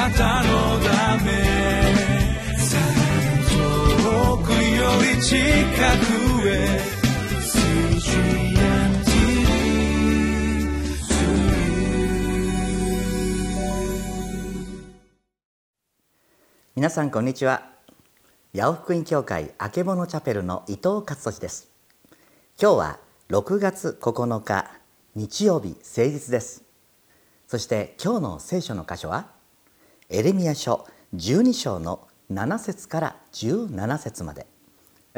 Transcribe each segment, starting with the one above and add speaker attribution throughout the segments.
Speaker 1: なたのため遠くより近くへ
Speaker 2: 皆さんこんにちは。八尾福音教会あけぼのチャペルの伊藤勝利です。今日は6月9日日曜日誠実です。そして今日の聖書の箇所はエレミア書12章の7節から17節まで。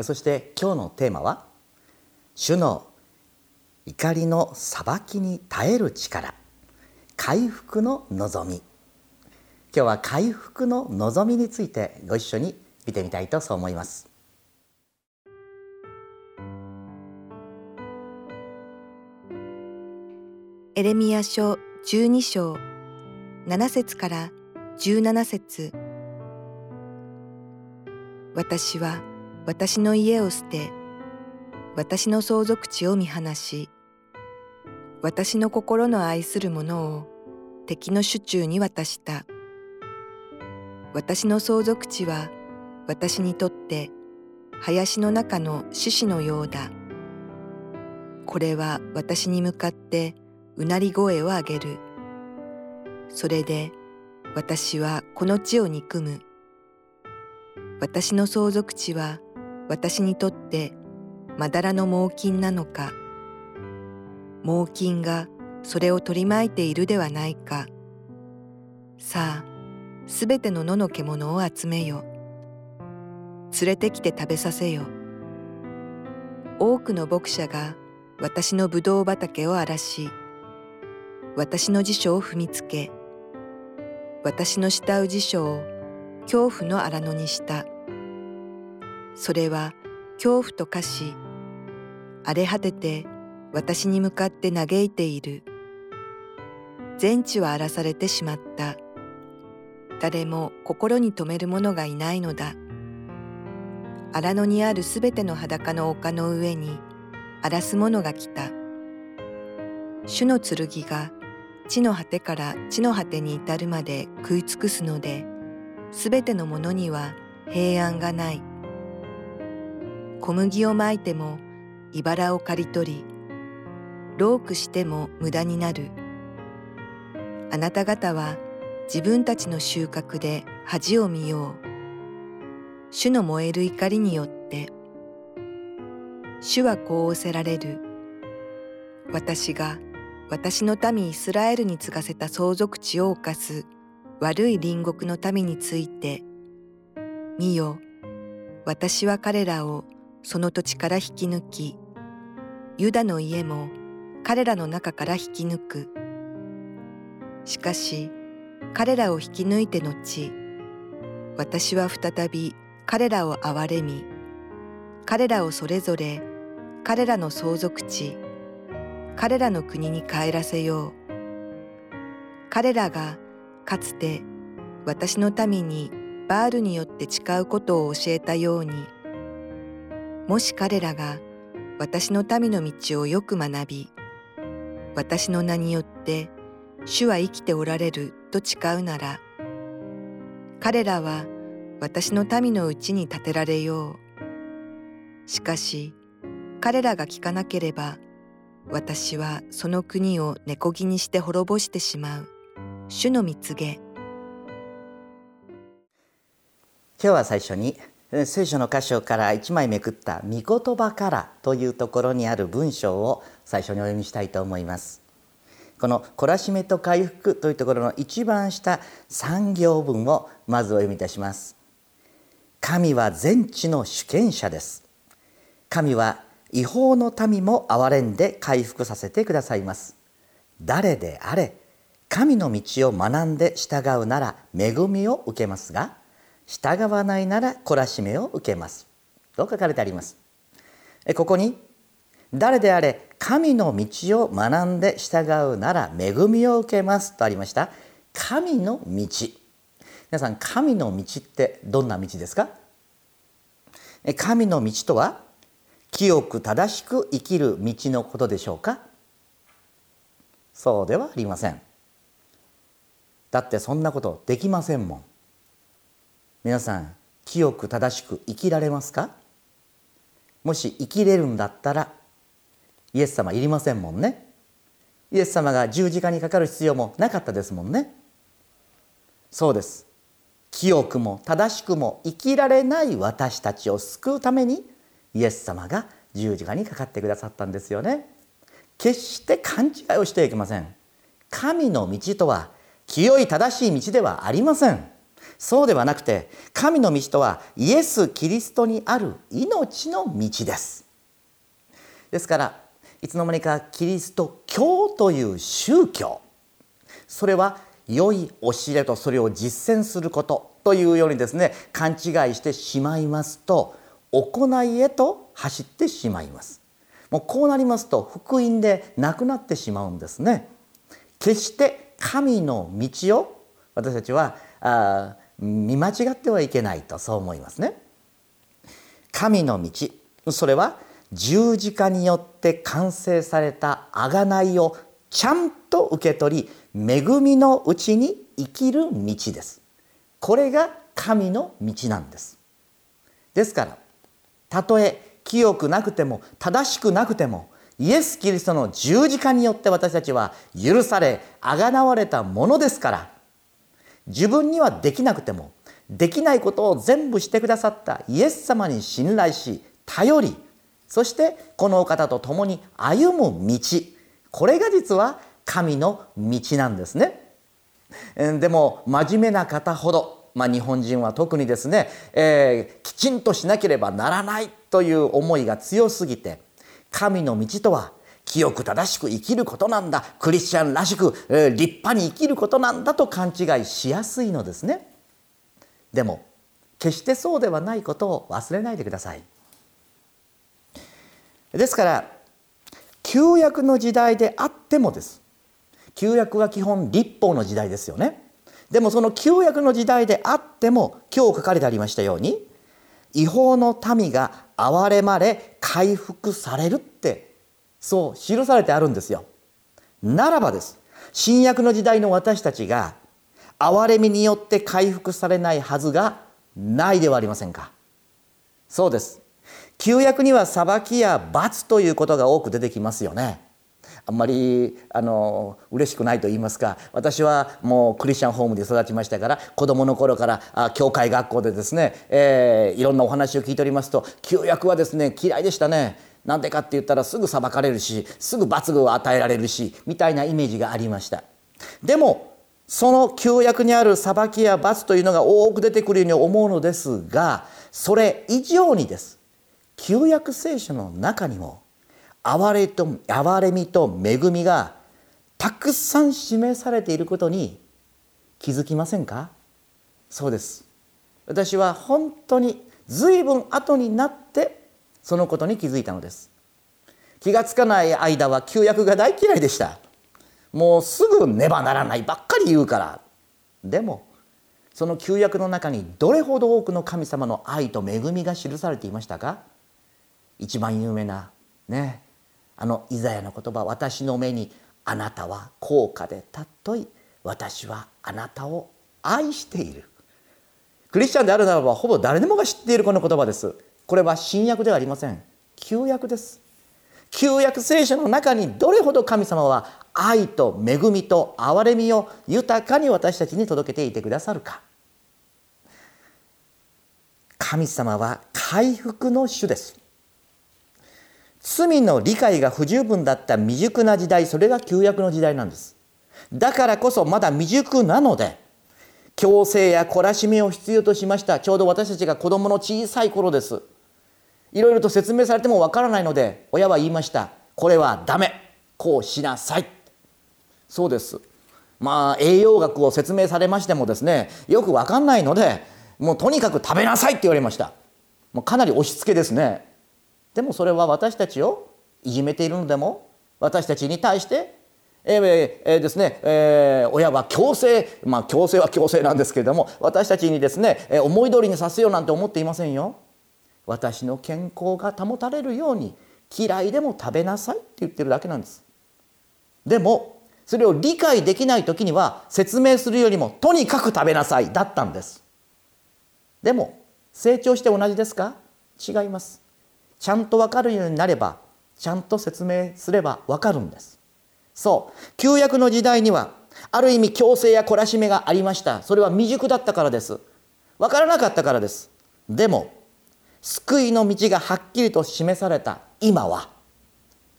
Speaker 2: そして今日のテーマは主の怒りの裁きに耐える力回復の望み。今日は回復の望みについてご一緒に見てみたいとそう思います。
Speaker 3: エレミア書12章7節から17節私は私の家を捨て私の相続地を見放し私の心の愛する者を敵の手中に渡した私の相続地は私にとって林の中の獅子のようだ。これは私に向かってうなり声を上げる。それで私はこの地を憎む。私の相続地は私にとってまだらの猛禽なのか。猛禽がそれを取り巻いているではないか。さあ、すべての野の獣を集めよ。連れてきて食べさせよ。多くの牧者が私のぶどう畑を荒らし、私の辞書を踏みつけ、私の慕う辞書を恐怖の荒野にした。それは恐怖と化し、荒れ果てて私に向かって嘆いている。全地は荒らされてしまった。誰も心に留める者がいないのだ。荒野にあるすべての裸の丘の上に荒らす者が来た。主の剣が地の果てから地の果てに至るまで食い尽くすので、すべてのものには平安がない。小麦をまいても茨を刈り取り、ロークしても無駄になる。あなた方は自分たちの収穫で恥を見よう。主の燃える怒りによって、主はこう仰せられる。私が私の民イスラエルに継がせた相続地を犯す悪い隣国の民について、見よ、私は彼らをその土地から引き抜き、ユダの家も彼らの中から引き抜く。しかし、彼らを引き抜いて後、私は再び彼らを憐れみ、彼らをそれぞれ彼らの相続地、彼らの国に帰らせよう。彼らがかつて私の民にバールによって誓うことを教えたように、もし彼らが私の民の道をよく学び、私の名によって主は生きておられると誓うなら、彼らは私の民のうちに建てられよう。しかし、彼らが聞かなければ、私はその国を根こぎにして滅ぼしてしまう。主の蜜げ。
Speaker 2: 今日は最初に聖書の箇所から一枚めくった「御言葉から」というところにある文章を最初にお読みしたいと思います。この「懲らしめと回復」というところの一番下3行文をまずお読みいたします。神は全地の主権者です。神は違法の民も憐れんで回復させてくださいます。誰であれ神の道を学んで従うなら恵みを受けますが従わないなら懲らしめを受けます。と書かれてあります？ここに誰であれ神の道を学んで従うなら恵みを受けますとありました。神の道。皆さん神の道ってどんな道ですか？神の道とは清く正しく生きる道のことでしょうか？そうではありません。だってそんなことできませんもん。皆さん清く正しく生きられますか？もし生きれるんだったらイエス様いりませんもんね。イエス様が十字架にかかる必要もなかったですもんね。そうです。清くも正しくも生きられない私たちを救うためにイエス様が十字架にかかってくださったんですよね。決して勘違いをしてはいけません。神の道とは清い正しい道ではありません。そうではなくて神の道とはイエス・キリストにある命の道です。ですからいつの間にかキリスト教という宗教それは良い教えとそれを実践することというようにですね勘違いしてしまいますと行いへと走ってしまいます。もうこうなりますと福音でなくなってしまうんですね。決して神の道を私たちはあ見間違ってはいけないとそう思いますね。神の道それは十字架によって完成された贖いをちゃんと受け取り恵みのうちに生きる道です。これが神の道なんです。ですからたとえ清くなくても正しくなくてもイエス・キリストの十字架によって私たちは許されあがなわれたものですから自分にはできなくてもできないことを全部してくださったイエス様に信頼し頼りそしてこのお方と共に歩む道これが実は神の道なんですね。でも真面目な方ほど、まあ、日本人は特にですね、えー、きちんとしなければならないという思いが強すぎて神の道とは清く正しく生きることなんだクリスチャンらしく、えー、立派に生きることなんだと勘違いしやすいのですね。でも決してそうではないことを忘れないでください。ですから旧約の時代であってもです旧約は基本立法の時代ですよねでもその旧約の時代であっても今日書かれてありましたように違法の民が憐れまれ回復されるってそう記されてあるんですよ。ならばです新約の時代の私たちが憐れみによって回復されないはずがないではありませんか。そうです。旧約には裁きや罰ということが多く出てきますよね。あんまりあの嬉しくないと言いますか私はもうクリスチャンホームで育ちましたから子どもの頃からあ教会学校でですね、えー、いろんなお話を聞いておりますと旧約はですね嫌いでしたね。なんでかって言ったらすぐ裁かれるしすぐ罰具を与えられるしみたいなイメージがありましたでもその旧約にある裁きや罰というのが多く出てくるように思うのですがそれ以上にです旧約聖書の中にも憐れと憐れみと恵みがたくさん示されていることに気づきませんか？そうです。私は本当に随分後になってそのことに気づいたのです。気がつかない間は旧約が大嫌いでした。もうすぐねばならないばっかり言うから。でもその旧約の中にどれほど多くの神様の愛と恵みが記されていましたか？一番有名なねあのイザヤの言葉私の目にあなたは高価で尊い私はあなたを愛している。クリスチャンであるならばほぼ誰でもが知っているこの言葉です。これは新約ではありません。旧約です。旧約聖書の中にどれほど神様は愛と恵みと憐れみを豊かに私たちに届けていてくださるか。神様は回復の主です。罪の理解が不十分だった未熟な時代それが旧約の時代なんです。だからこそまだ未熟なので強制や懲らしめを必要としましたちょうど私たちが子供の小さい頃です。いろいろと説明されてもわからないので親は言いました。これはダメ。こうしなさい。そうです。まあ栄養学を説明されましてもですねよくわかんないのでもうとにかく食べなさいって言われました。もうかなり押し付けですね。でもそれは私たちをいじめているのでも私たちに対してえーえー、ですね、えー、親は強制まあ強制は強制なんですけれども私たちにですね、えー、思い通りにさせようなんて思っていませんよ。私の健康が保たれるように嫌いでも食べなさいって言ってるだけなんです。でもそれを理解できない時には説明するよりもとにかく食べなさいだったんですでも成長して同じですか？違いますちゃんと分かるようになればちゃんと説明すれば分かるんです。そう。旧約の時代にはある意味強制や懲らしめがありました。それは未熟だったからです。分からなかったからです。でも救いの道がはっきりと示された。今は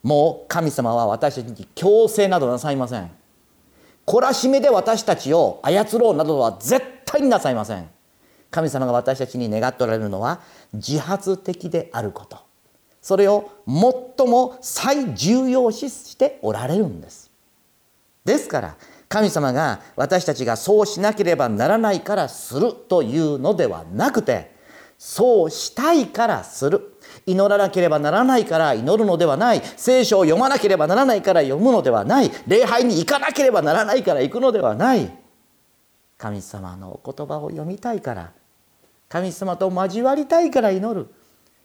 Speaker 2: もう神様は私たちに強制などなさいません。懲らしめで私たちを操ろうなどは絶対になさいません。神様が私たちに願っておられるのは自発的であること。それを最も最重要視しておられるんです。ですから神様が私たちがそうしなければならないからするというのではなくてそうしたいからする。祈らなければならないから祈るのではない。聖書を読まなければならないから読むのではない。礼拝に行かなければならないから行くのではない。神様のお言葉を読みたいから神様と交わりたいから祈る。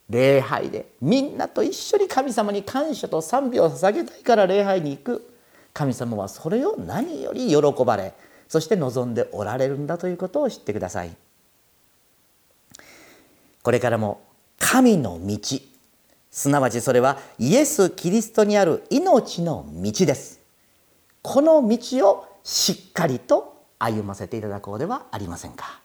Speaker 2: 礼拝でみんなと一緒に神様に感謝と賛美を捧げたいから礼拝に行く。神様はそれを何より喜ばれそして望んでおられるんだということを知ってください。これからも神の道。すなわちそれはイエス・キリストにある命の道です。この道をしっかりと歩ませていただこうではありませんか。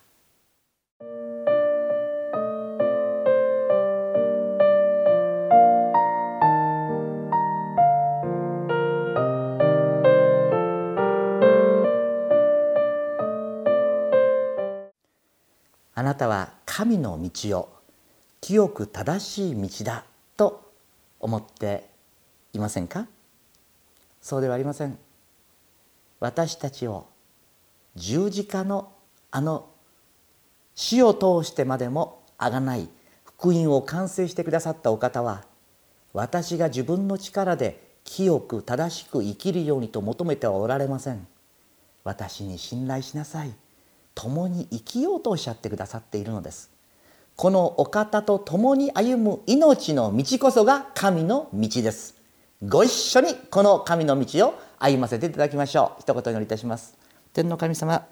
Speaker 2: なたは神の道を清く正しい道だと思っていませんか？そうではありません私たちを十字架のあの死を通してまでもあがない福音を完成してくださったお方は私が自分の力で清く正しく生きるようにと求めてはおられません。私に信頼しなさい。共に生きようとおっしゃってくださっているのです。このお方と共に歩む命の道こそが神の道です。ご一緒にこの神の道を歩ませていただきましょう。一言お祈りいたします。天の神様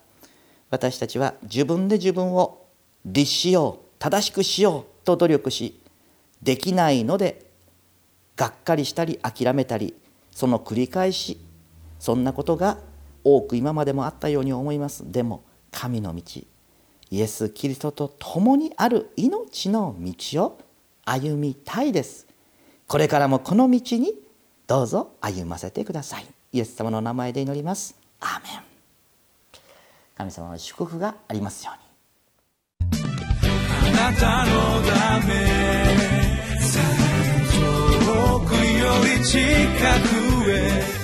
Speaker 2: 私たちは自分で自分を律しよう正しくしようと努力しできないのでがっかりしたり諦めたりその繰り返しそんなことが多く今までもあったように思います。でも神の道イエス・キリストと共にある命の道を歩みたいです。これからもこの道にどうぞ歩ませてください。イエス様の名前で祈ります。アーメン。神様の祝福がありますように。
Speaker 1: あなたのため遠くより近く